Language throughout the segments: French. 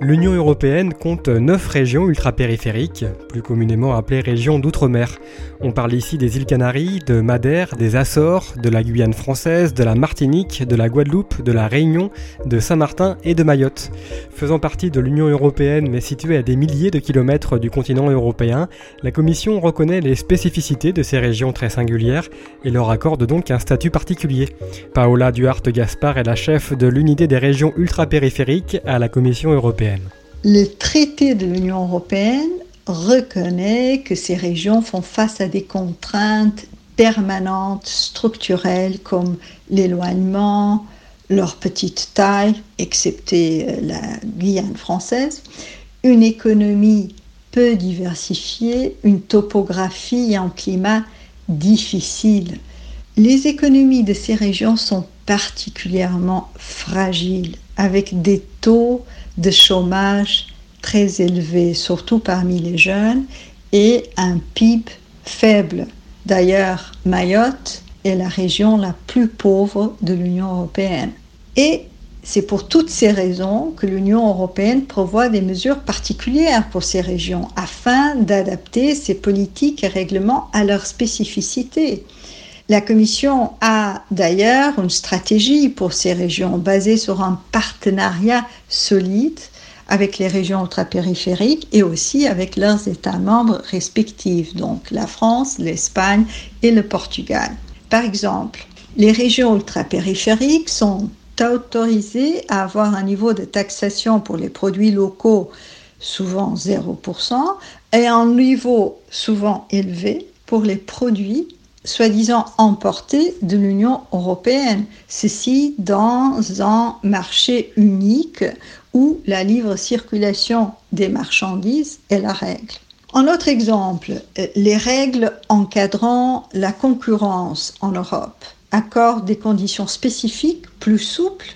L'Union européenne compte 9 régions ultrapériphériques, plus communément appelées régions d'outre-mer. On parle ici des îles Canaries, de Madère, des Açores, de la Guyane française, de la Martinique, de la Guadeloupe, de la Réunion, de Saint-Martin et de Mayotte. Faisant partie de l'Union européenne mais située à des milliers de kilomètres du continent européen, la Commission reconnaît les spécificités de ces régions très singulières et leur accorde donc un statut particulier. Paola Duarte-Gaspard est la chef de l'unité des régions ultrapériphériques à la Commission européenne. Le traité de l'Union européenne reconnaît que ces régions font face à des contraintes permanentes, structurelles, comme l'éloignement, leur petite taille, excepté euh, la Guyane française, une économie peu diversifiée, une topographie et un climat difficile. Les économies de ces régions sont particulièrement fragiles, avec des taux de chômage très élevés, surtout parmi les jeunes, et un PIB faible. D'ailleurs, Mayotte est la région la plus pauvre de l'Union européenne. Et c'est pour toutes ces raisons que l'Union européenne prévoit des mesures particulières pour ces régions afin d'adapter ses politiques et règlements à leurs spécificités. La Commission a d'ailleurs une stratégie pour ces régions basée sur un partenariat solide avec les régions ultrapériphériques et aussi avec leurs États membres respectifs, donc la France, l'Espagne et le Portugal. Par exemple, les régions ultrapériphériques sont autorisées à avoir un niveau de taxation pour les produits locaux souvent 0% et un niveau souvent élevé pour les produits soi-disant emportés de l'Union européenne. Ceci dans un marché unique où la libre circulation des marchandises est la règle. En autre exemple, les règles encadrant la concurrence en Europe accordent des conditions spécifiques plus souples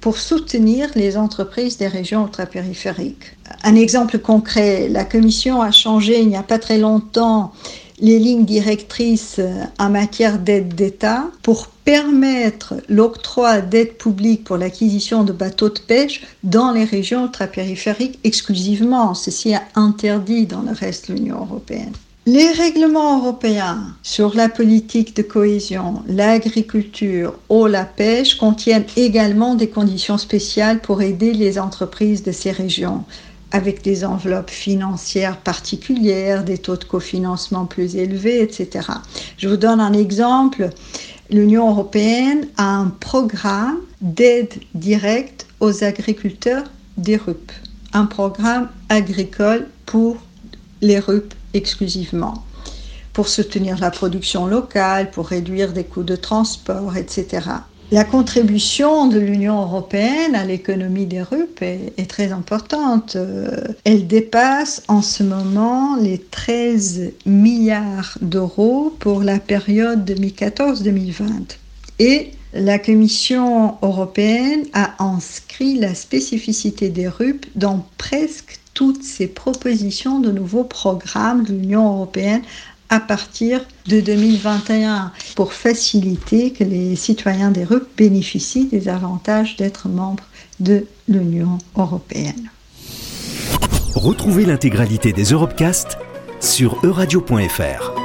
pour soutenir les entreprises des régions ultrapériphériques. Un exemple concret, la Commission a changé il n'y a pas très longtemps les lignes directrices en matière d'aide d'État pour permettre l'octroi d'aides publiques pour l'acquisition de bateaux de pêche dans les régions ultrapériphériques exclusivement. Ceci est interdit dans le reste de l'Union européenne. Les règlements européens sur la politique de cohésion, l'agriculture ou la pêche contiennent également des conditions spéciales pour aider les entreprises de ces régions avec des enveloppes financières particulières, des taux de cofinancement plus élevés, etc. Je vous donne un exemple. L'Union européenne a un programme d'aide directe aux agriculteurs des RUP, un programme agricole pour les RUP exclusivement, pour soutenir la production locale, pour réduire des coûts de transport, etc. La contribution de l'Union européenne à l'économie des RUP est, très importante. Euh, elle dépasse en ce moment les 13 milliards d'euros pour la période 2014-2020. Et la Commission européenne a inscrit la spécificité des RUP dans presque toutes ses propositions de nouveaux programmes de l'Union européenne à partir de 2021 pour faciliter que les citoyens des RUP bénéficient des avantages d'être membres de l'Union européenne. Retrouvez l'intégralité des Europecast sur euradio.fr.